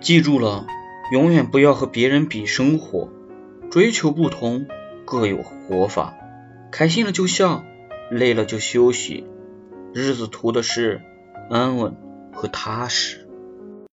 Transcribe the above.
记住了永远不要和别人比生活。追求不同各有活法。开心了就笑累了就休息。日子图的是安稳和踏实。